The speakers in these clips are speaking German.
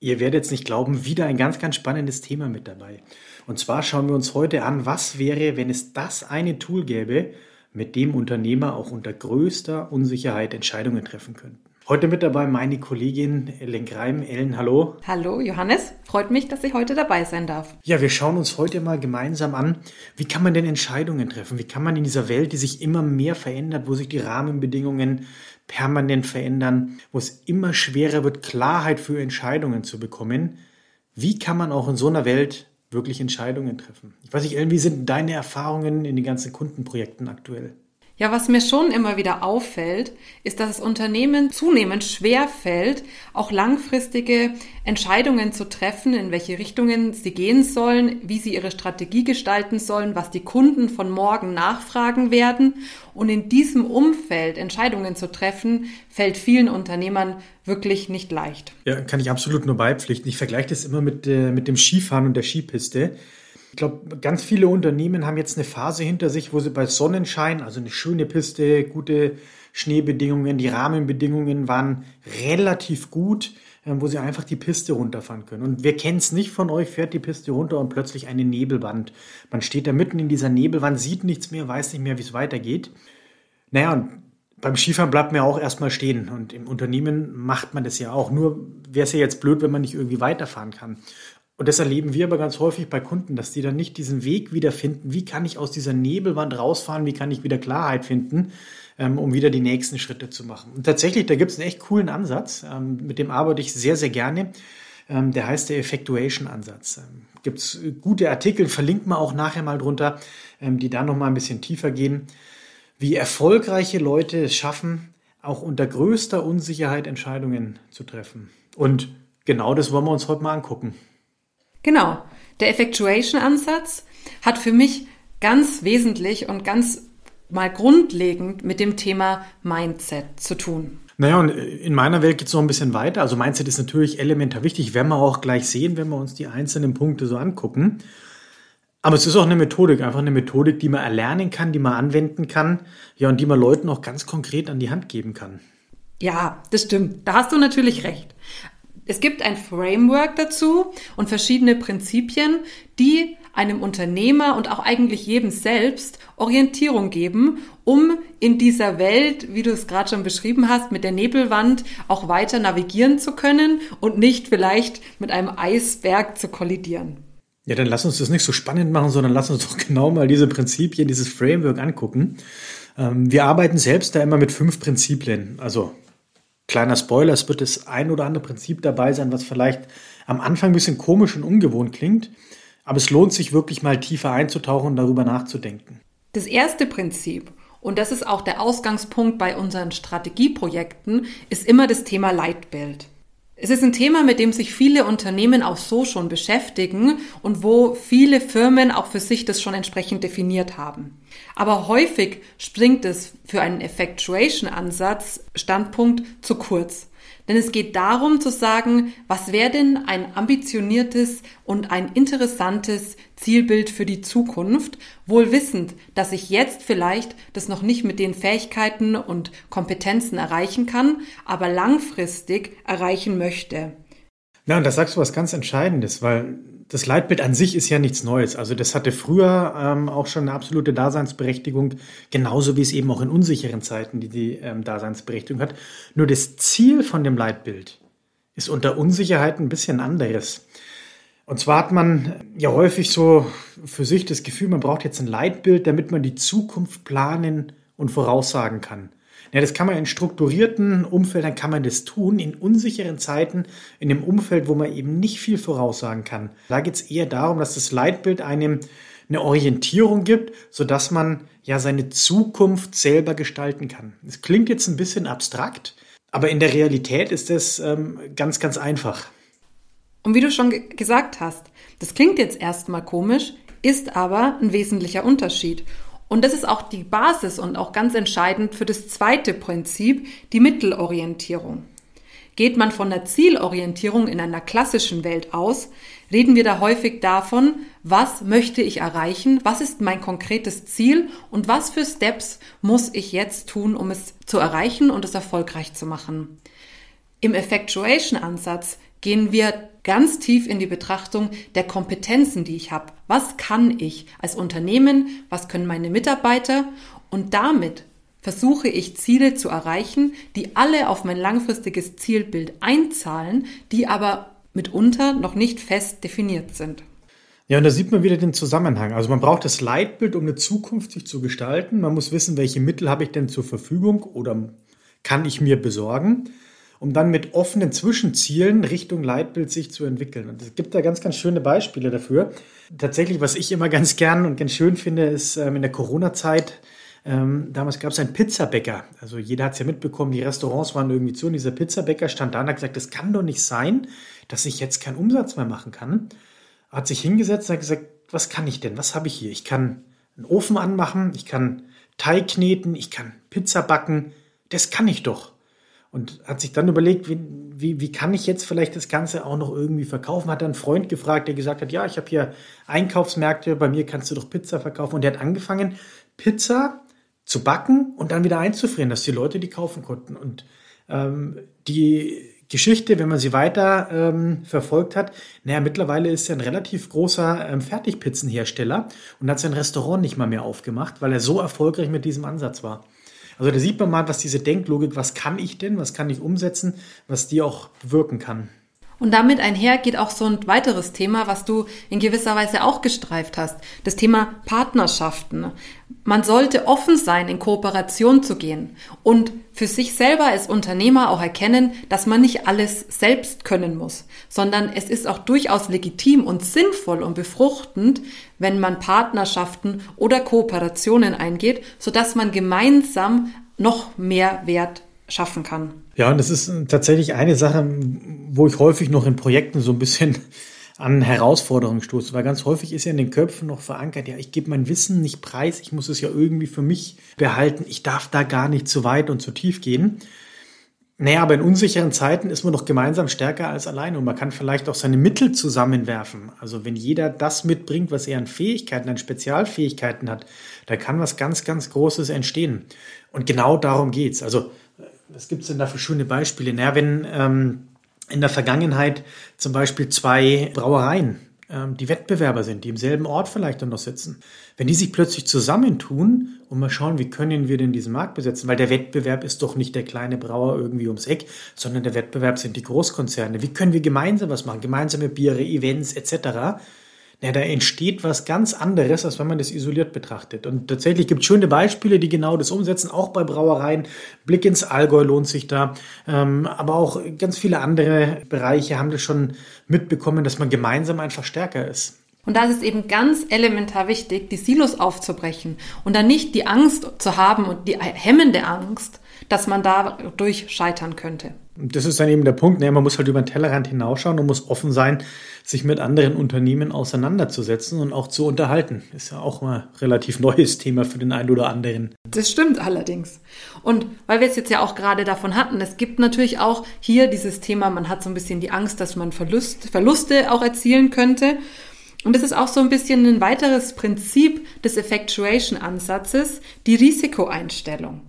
Ihr werdet es nicht glauben, wieder ein ganz, ganz spannendes Thema mit dabei. Und zwar schauen wir uns heute an, was wäre, wenn es das eine Tool gäbe, mit dem Unternehmer auch unter größter Unsicherheit Entscheidungen treffen könnten. Heute mit dabei meine Kollegin Ellen Greim. Ellen, hallo. Hallo, Johannes. Freut mich, dass ich heute dabei sein darf. Ja, wir schauen uns heute mal gemeinsam an, wie kann man denn Entscheidungen treffen? Wie kann man in dieser Welt, die sich immer mehr verändert, wo sich die Rahmenbedingungen permanent verändern, wo es immer schwerer wird, Klarheit für Entscheidungen zu bekommen, wie kann man auch in so einer Welt wirklich Entscheidungen treffen? Ich weiß nicht, Ellen, wie sind deine Erfahrungen in den ganzen Kundenprojekten aktuell? Ja, was mir schon immer wieder auffällt, ist, dass es Unternehmen zunehmend schwer fällt, auch langfristige Entscheidungen zu treffen, in welche Richtungen sie gehen sollen, wie sie ihre Strategie gestalten sollen, was die Kunden von morgen nachfragen werden. Und in diesem Umfeld Entscheidungen zu treffen, fällt vielen Unternehmern wirklich nicht leicht. Ja, kann ich absolut nur beipflichten. Ich vergleiche das immer mit, äh, mit dem Skifahren und der Skipiste. Ich glaube, ganz viele Unternehmen haben jetzt eine Phase hinter sich, wo sie bei Sonnenschein, also eine schöne Piste, gute Schneebedingungen, die Rahmenbedingungen waren relativ gut, äh, wo sie einfach die Piste runterfahren können. Und wer kennt es nicht von euch, fährt die Piste runter und plötzlich eine Nebelwand. Man steht da mitten in dieser Nebelwand, sieht nichts mehr, weiß nicht mehr, wie es weitergeht. Naja, und beim Skifahren bleibt man ja auch erstmal stehen. Und im Unternehmen macht man das ja auch. Nur wäre es ja jetzt blöd, wenn man nicht irgendwie weiterfahren kann. Und das erleben wir aber ganz häufig bei Kunden, dass die dann nicht diesen Weg wiederfinden, wie kann ich aus dieser Nebelwand rausfahren, wie kann ich wieder Klarheit finden, ähm, um wieder die nächsten Schritte zu machen. Und tatsächlich, da gibt es einen echt coolen Ansatz, ähm, mit dem arbeite ich sehr, sehr gerne. Ähm, der heißt der Effectuation-Ansatz. Gibt es gute Artikel, verlinkt man auch nachher mal drunter, die da nochmal ein bisschen tiefer gehen, wie erfolgreiche Leute es schaffen, auch unter größter Unsicherheit Entscheidungen zu treffen. Und genau das wollen wir uns heute mal angucken. Genau. Der Effectuation-Ansatz hat für mich ganz wesentlich und ganz mal grundlegend mit dem Thema Mindset zu tun. Naja, und in meiner Welt geht es noch ein bisschen weiter. Also Mindset ist natürlich elementar wichtig, werden wir auch gleich sehen, wenn wir uns die einzelnen Punkte so angucken. Aber es ist auch eine Methodik, einfach eine Methodik, die man erlernen kann, die man anwenden kann, ja, und die man Leuten auch ganz konkret an die Hand geben kann. Ja, das stimmt. Da hast du natürlich recht. Es gibt ein Framework dazu und verschiedene Prinzipien, die einem Unternehmer und auch eigentlich jedem selbst Orientierung geben, um in dieser Welt, wie du es gerade schon beschrieben hast, mit der Nebelwand auch weiter navigieren zu können und nicht vielleicht mit einem Eisberg zu kollidieren. Ja, dann lass uns das nicht so spannend machen, sondern lass uns doch genau mal diese Prinzipien, dieses Framework angucken. Ähm, wir arbeiten selbst da immer mit fünf Prinzipien. Also Kleiner Spoiler, es wird das ein oder andere Prinzip dabei sein, was vielleicht am Anfang ein bisschen komisch und ungewohnt klingt, aber es lohnt sich wirklich mal tiefer einzutauchen und darüber nachzudenken. Das erste Prinzip, und das ist auch der Ausgangspunkt bei unseren Strategieprojekten, ist immer das Thema Leitbild. Es ist ein Thema, mit dem sich viele Unternehmen auch so schon beschäftigen und wo viele Firmen auch für sich das schon entsprechend definiert haben. Aber häufig springt es für einen Effectuation-Ansatz Standpunkt zu kurz. Denn es geht darum zu sagen, was wäre denn ein ambitioniertes und ein interessantes Zielbild für die Zukunft, wohl wissend, dass ich jetzt vielleicht das noch nicht mit den Fähigkeiten und Kompetenzen erreichen kann, aber langfristig erreichen möchte. Na, und da sagst du was ganz Entscheidendes, weil das Leitbild an sich ist ja nichts Neues. Also das hatte früher ähm, auch schon eine absolute Daseinsberechtigung, genauso wie es eben auch in unsicheren Zeiten die, die ähm, Daseinsberechtigung hat. Nur das Ziel von dem Leitbild ist unter Unsicherheit ein bisschen anderes. Und zwar hat man ja häufig so für sich das Gefühl, man braucht jetzt ein Leitbild, damit man die Zukunft planen und voraussagen kann. Ja, das kann man in strukturierten Umfeldern kann man das tun, in unsicheren Zeiten, in einem Umfeld, wo man eben nicht viel voraussagen kann. Da geht es eher darum, dass das Leitbild einem eine Orientierung gibt, sodass man ja seine Zukunft selber gestalten kann. Es klingt jetzt ein bisschen abstrakt, aber in der Realität ist es ähm, ganz, ganz einfach. Und wie du schon gesagt hast, das klingt jetzt erstmal komisch, ist aber ein wesentlicher Unterschied. Und das ist auch die Basis und auch ganz entscheidend für das zweite Prinzip, die Mittelorientierung. Geht man von der Zielorientierung in einer klassischen Welt aus, reden wir da häufig davon, was möchte ich erreichen, was ist mein konkretes Ziel und was für Steps muss ich jetzt tun, um es zu erreichen und es erfolgreich zu machen. Im Effectuation-Ansatz gehen wir ganz tief in die Betrachtung der Kompetenzen, die ich habe. Was kann ich als Unternehmen, was können meine Mitarbeiter und damit versuche ich Ziele zu erreichen, die alle auf mein langfristiges Zielbild einzahlen, die aber mitunter noch nicht fest definiert sind. Ja, und da sieht man wieder den Zusammenhang. Also man braucht das Leitbild, um eine Zukunft sich zu gestalten. Man muss wissen, welche Mittel habe ich denn zur Verfügung oder kann ich mir besorgen, um dann mit offenen Zwischenzielen Richtung Leitbild sich zu entwickeln. Und es gibt da ganz, ganz schöne Beispiele dafür. Tatsächlich, was ich immer ganz gern und ganz schön finde, ist ähm, in der Corona-Zeit ähm, damals gab es einen Pizzabäcker. Also jeder hat es ja mitbekommen, die Restaurants waren irgendwie zu und dieser Pizzabäcker stand da und hat gesagt, das kann doch nicht sein, dass ich jetzt keinen Umsatz mehr machen kann. Hat sich hingesetzt und hat gesagt, was kann ich denn? Was habe ich hier? Ich kann einen Ofen anmachen, ich kann Teig kneten, ich kann Pizza backen. Das kann ich doch. Und hat sich dann überlegt, wie, wie, wie kann ich jetzt vielleicht das Ganze auch noch irgendwie verkaufen? Hat dann einen Freund gefragt, der gesagt hat, ja, ich habe hier Einkaufsmärkte, bei mir kannst du doch Pizza verkaufen. Und der hat angefangen, Pizza zu backen und dann wieder einzufrieren, dass die Leute die kaufen konnten. Und ähm, die Geschichte, wenn man sie weiter ähm, verfolgt hat, naja, mittlerweile ist er ein relativ großer ähm, Fertigpizzenhersteller und hat sein Restaurant nicht mal mehr aufgemacht, weil er so erfolgreich mit diesem Ansatz war. Also da sieht man mal, was diese Denklogik, was kann ich denn, was kann ich umsetzen, was die auch bewirken kann. Und damit einher geht auch so ein weiteres Thema, was du in gewisser Weise auch gestreift hast. Das Thema Partnerschaften. Man sollte offen sein, in Kooperation zu gehen und für sich selber als Unternehmer auch erkennen, dass man nicht alles selbst können muss, sondern es ist auch durchaus legitim und sinnvoll und befruchtend, wenn man Partnerschaften oder Kooperationen eingeht, sodass man gemeinsam noch mehr Wert schaffen kann. Ja, und das ist tatsächlich eine Sache, wo ich häufig noch in Projekten so ein bisschen an Herausforderungen stoße, weil ganz häufig ist ja in den Köpfen noch verankert, ja, ich gebe mein Wissen nicht preis, ich muss es ja irgendwie für mich behalten, ich darf da gar nicht zu weit und zu tief gehen. Naja, aber in unsicheren Zeiten ist man doch gemeinsam stärker als alleine und man kann vielleicht auch seine Mittel zusammenwerfen. Also wenn jeder das mitbringt, was er an Fähigkeiten, an Spezialfähigkeiten hat, da kann was ganz, ganz Großes entstehen. Und genau darum geht's. Also was gibt es denn da für schöne Beispiele? Naja, wenn ähm, in der Vergangenheit zum Beispiel zwei Brauereien, ähm, die Wettbewerber sind, die im selben Ort vielleicht noch sitzen, wenn die sich plötzlich zusammentun und mal schauen, wie können wir denn diesen Markt besetzen, weil der Wettbewerb ist doch nicht der kleine Brauer irgendwie ums Eck, sondern der Wettbewerb sind die Großkonzerne. Wie können wir gemeinsam was machen? Gemeinsame Biere, Events etc na, da entsteht was ganz anderes, als wenn man das isoliert betrachtet. Und tatsächlich gibt es schöne Beispiele, die genau das umsetzen, auch bei Brauereien. Blick ins Allgäu lohnt sich da. Ähm, aber auch ganz viele andere Bereiche haben das schon mitbekommen, dass man gemeinsam einfach stärker ist. Und da ist es eben ganz elementar wichtig, die Silos aufzubrechen und dann nicht die Angst zu haben und die hemmende Angst, dass man dadurch scheitern könnte. Das ist dann eben der Punkt. Ne? Man muss halt über den Tellerrand hinausschauen und muss offen sein, sich mit anderen Unternehmen auseinanderzusetzen und auch zu unterhalten. Ist ja auch mal ein relativ neues Thema für den einen oder anderen. Das stimmt allerdings. Und weil wir es jetzt ja auch gerade davon hatten, es gibt natürlich auch hier dieses Thema, man hat so ein bisschen die Angst, dass man Verlust, Verluste auch erzielen könnte. Und das ist auch so ein bisschen ein weiteres Prinzip des Effectuation-Ansatzes, die Risikoeinstellung.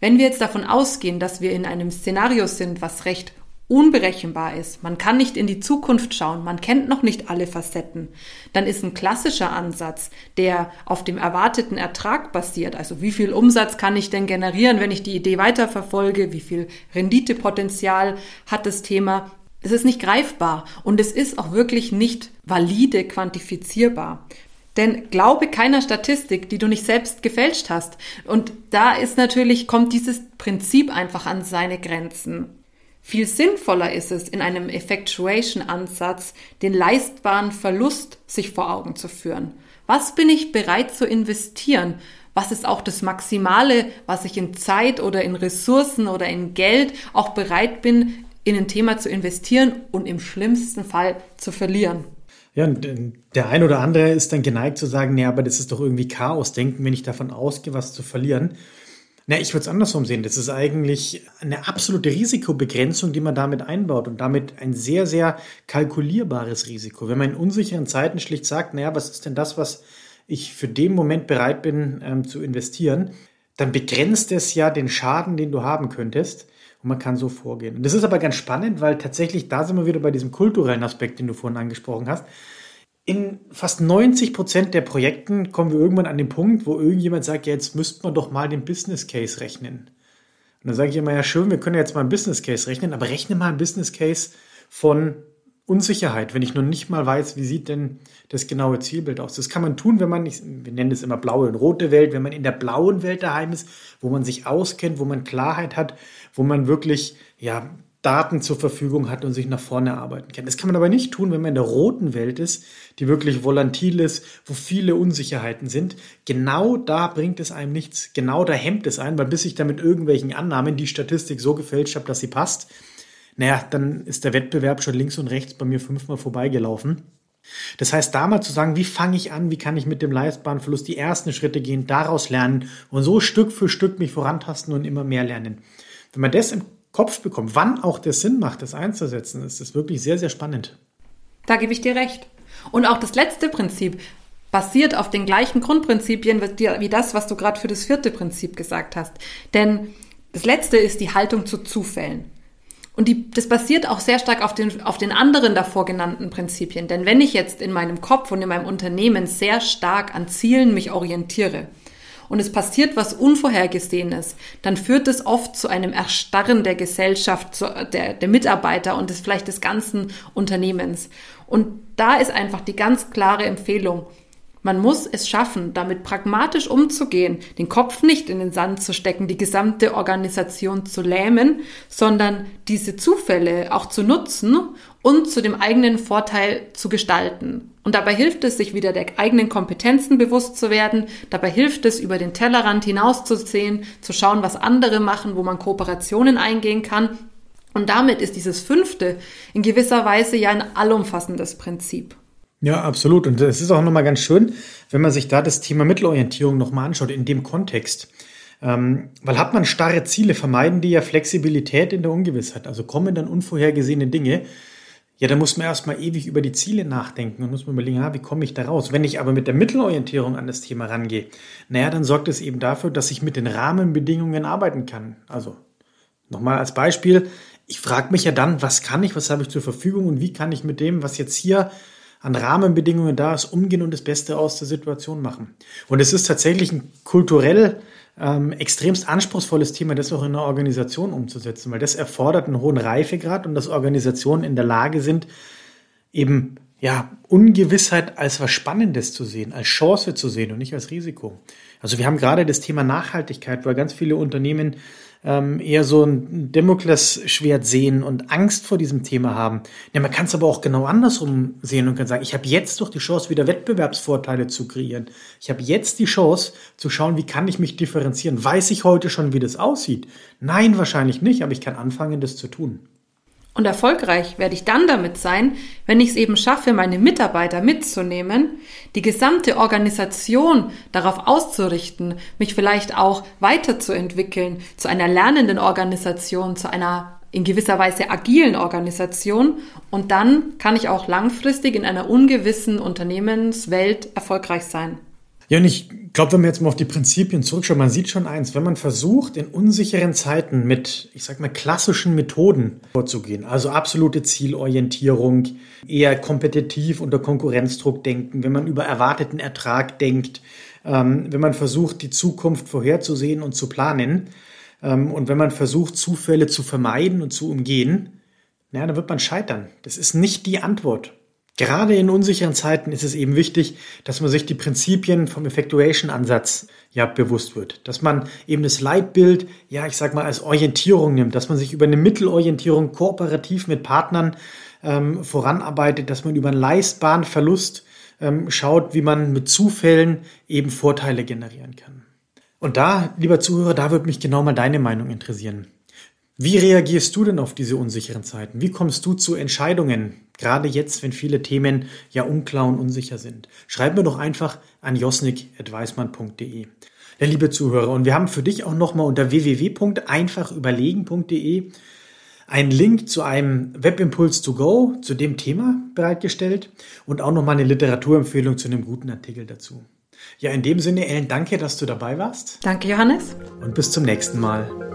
Wenn wir jetzt davon ausgehen, dass wir in einem Szenario sind, was recht unberechenbar ist, man kann nicht in die Zukunft schauen, man kennt noch nicht alle Facetten, dann ist ein klassischer Ansatz, der auf dem erwarteten Ertrag basiert, also wie viel Umsatz kann ich denn generieren, wenn ich die Idee weiterverfolge, wie viel Renditepotenzial hat das Thema, es ist nicht greifbar und es ist auch wirklich nicht valide quantifizierbar. Denn glaube keiner Statistik, die du nicht selbst gefälscht hast. Und da ist natürlich, kommt dieses Prinzip einfach an seine Grenzen. Viel sinnvoller ist es, in einem Effectuation-Ansatz den leistbaren Verlust sich vor Augen zu führen. Was bin ich bereit zu investieren? Was ist auch das Maximale, was ich in Zeit oder in Ressourcen oder in Geld auch bereit bin in ein Thema zu investieren und im schlimmsten Fall zu verlieren. Ja, und äh, der ein oder andere ist dann geneigt zu sagen, nee, aber das ist doch irgendwie Chaos-Denken, wenn ich davon ausgehe, was zu verlieren. Na, ich würde es andersrum sehen. Das ist eigentlich eine absolute Risikobegrenzung, die man damit einbaut und damit ein sehr, sehr kalkulierbares Risiko. Wenn man in unsicheren Zeiten schlicht sagt, naja, was ist denn das, was ich für den Moment bereit bin ähm, zu investieren, dann begrenzt es ja den Schaden, den du haben könntest. Man kann so vorgehen. Und das ist aber ganz spannend, weil tatsächlich, da sind wir wieder bei diesem kulturellen Aspekt, den du vorhin angesprochen hast. In fast 90 Prozent der Projekten kommen wir irgendwann an den Punkt, wo irgendjemand sagt, ja, jetzt müsste man doch mal den Business Case rechnen. Und dann sage ich immer, ja schön, wir können jetzt mal einen Business Case rechnen, aber rechne mal einen Business Case von Unsicherheit, wenn ich noch nicht mal weiß, wie sieht denn das genaue Zielbild aus. Das kann man tun, wenn man, wir nennen das immer blaue und rote Welt, wenn man in der blauen Welt daheim ist, wo man sich auskennt, wo man Klarheit hat, wo man wirklich ja, Daten zur Verfügung hat und sich nach vorne arbeiten kann. Das kann man aber nicht tun, wenn man in der roten Welt ist, die wirklich volatil ist, wo viele Unsicherheiten sind. Genau da bringt es einem nichts. Genau da hemmt es einen, weil bis ich da mit irgendwelchen Annahmen die Statistik so gefälscht habe, dass sie passt, naja, dann ist der Wettbewerb schon links und rechts bei mir fünfmal vorbeigelaufen. Das heißt, da mal zu sagen, wie fange ich an, wie kann ich mit dem leistbaren Verlust die ersten Schritte gehen, daraus lernen und so Stück für Stück mich vorantasten und immer mehr lernen. Wenn man das im Kopf bekommt, wann auch der Sinn macht, das einzusetzen, ist das wirklich sehr, sehr spannend. Da gebe ich dir recht. Und auch das letzte Prinzip basiert auf den gleichen Grundprinzipien wie das, was du gerade für das vierte Prinzip gesagt hast. Denn das letzte ist die Haltung zu Zufällen. Und die, das basiert auch sehr stark auf den, auf den anderen davor genannten Prinzipien. Denn wenn ich jetzt in meinem Kopf und in meinem Unternehmen sehr stark an Zielen mich orientiere und es passiert was Unvorhergesehenes, dann führt es oft zu einem Erstarren der Gesellschaft, der, der Mitarbeiter und des, vielleicht des ganzen Unternehmens. Und da ist einfach die ganz klare Empfehlung, man muss es schaffen, damit pragmatisch umzugehen, den Kopf nicht in den Sand zu stecken, die gesamte Organisation zu lähmen, sondern diese Zufälle auch zu nutzen und zu dem eigenen Vorteil zu gestalten. Und dabei hilft es, sich wieder der eigenen Kompetenzen bewusst zu werden. Dabei hilft es, über den Tellerrand hinauszusehen, zu schauen, was andere machen, wo man Kooperationen eingehen kann. Und damit ist dieses fünfte in gewisser Weise ja ein allumfassendes Prinzip. Ja, absolut. Und es ist auch nochmal ganz schön, wenn man sich da das Thema Mittelorientierung nochmal anschaut, in dem Kontext. Ähm, weil hat man starre Ziele, vermeiden die ja Flexibilität in der Ungewissheit. Also kommen dann unvorhergesehene Dinge. Ja, da muss man erstmal ewig über die Ziele nachdenken und muss man überlegen, ah, wie komme ich da raus? Wenn ich aber mit der Mittelorientierung an das Thema rangehe, naja, dann sorgt es eben dafür, dass ich mit den Rahmenbedingungen arbeiten kann. Also nochmal als Beispiel, ich frage mich ja dann, was kann ich, was habe ich zur Verfügung und wie kann ich mit dem, was jetzt hier an Rahmenbedingungen da ist, umgehen und das Beste aus der Situation machen. Und es ist tatsächlich ein kulturell ähm, extremst anspruchsvolles Thema, das auch in einer Organisation umzusetzen, weil das erfordert einen hohen Reifegrad und dass Organisationen in der Lage sind, eben ja, Ungewissheit als was Spannendes zu sehen, als Chance zu sehen und nicht als Risiko. Also wir haben gerade das Thema Nachhaltigkeit, weil ganz viele Unternehmen ähm, eher so ein Damoklesschwert sehen und Angst vor diesem Thema haben. Ja, man kann es aber auch genau andersrum sehen und kann sagen, ich habe jetzt doch die Chance, wieder Wettbewerbsvorteile zu kreieren. Ich habe jetzt die Chance zu schauen, wie kann ich mich differenzieren. Weiß ich heute schon, wie das aussieht? Nein, wahrscheinlich nicht, aber ich kann anfangen, das zu tun. Und erfolgreich werde ich dann damit sein, wenn ich es eben schaffe, meine Mitarbeiter mitzunehmen, die gesamte Organisation darauf auszurichten, mich vielleicht auch weiterzuentwickeln, zu einer lernenden Organisation, zu einer in gewisser Weise agilen Organisation. Und dann kann ich auch langfristig in einer ungewissen Unternehmenswelt erfolgreich sein. Ja, und ich glaube, wenn man jetzt mal auf die Prinzipien zurückschaut, man sieht schon eins, wenn man versucht, in unsicheren Zeiten mit, ich sag mal, klassischen Methoden vorzugehen, also absolute Zielorientierung, eher kompetitiv unter Konkurrenzdruck denken, wenn man über erwarteten Ertrag denkt, ähm, wenn man versucht, die Zukunft vorherzusehen und zu planen, ähm, und wenn man versucht, Zufälle zu vermeiden und zu umgehen, naja, dann wird man scheitern. Das ist nicht die Antwort. Gerade in unsicheren Zeiten ist es eben wichtig, dass man sich die Prinzipien vom Effectuation-Ansatz ja bewusst wird. Dass man eben das Leitbild, ja, ich sag mal, als Orientierung nimmt, dass man sich über eine Mittelorientierung kooperativ mit Partnern ähm, voranarbeitet, dass man über einen leistbaren Verlust ähm, schaut, wie man mit Zufällen eben Vorteile generieren kann. Und da, lieber Zuhörer, da würde mich genau mal deine Meinung interessieren. Wie reagierst du denn auf diese unsicheren Zeiten? Wie kommst du zu Entscheidungen? Gerade jetzt, wenn viele Themen ja unklar und unsicher sind. Schreib mir doch einfach an josnik.weismann.de. Ja, liebe Zuhörer, und wir haben für dich auch nochmal unter www.einfachüberlegen.de einen Link zu einem Webimpuls to go zu dem Thema bereitgestellt und auch nochmal eine Literaturempfehlung zu einem guten Artikel dazu. Ja, in dem Sinne, Ellen, danke, dass du dabei warst. Danke, Johannes. Und bis zum nächsten Mal.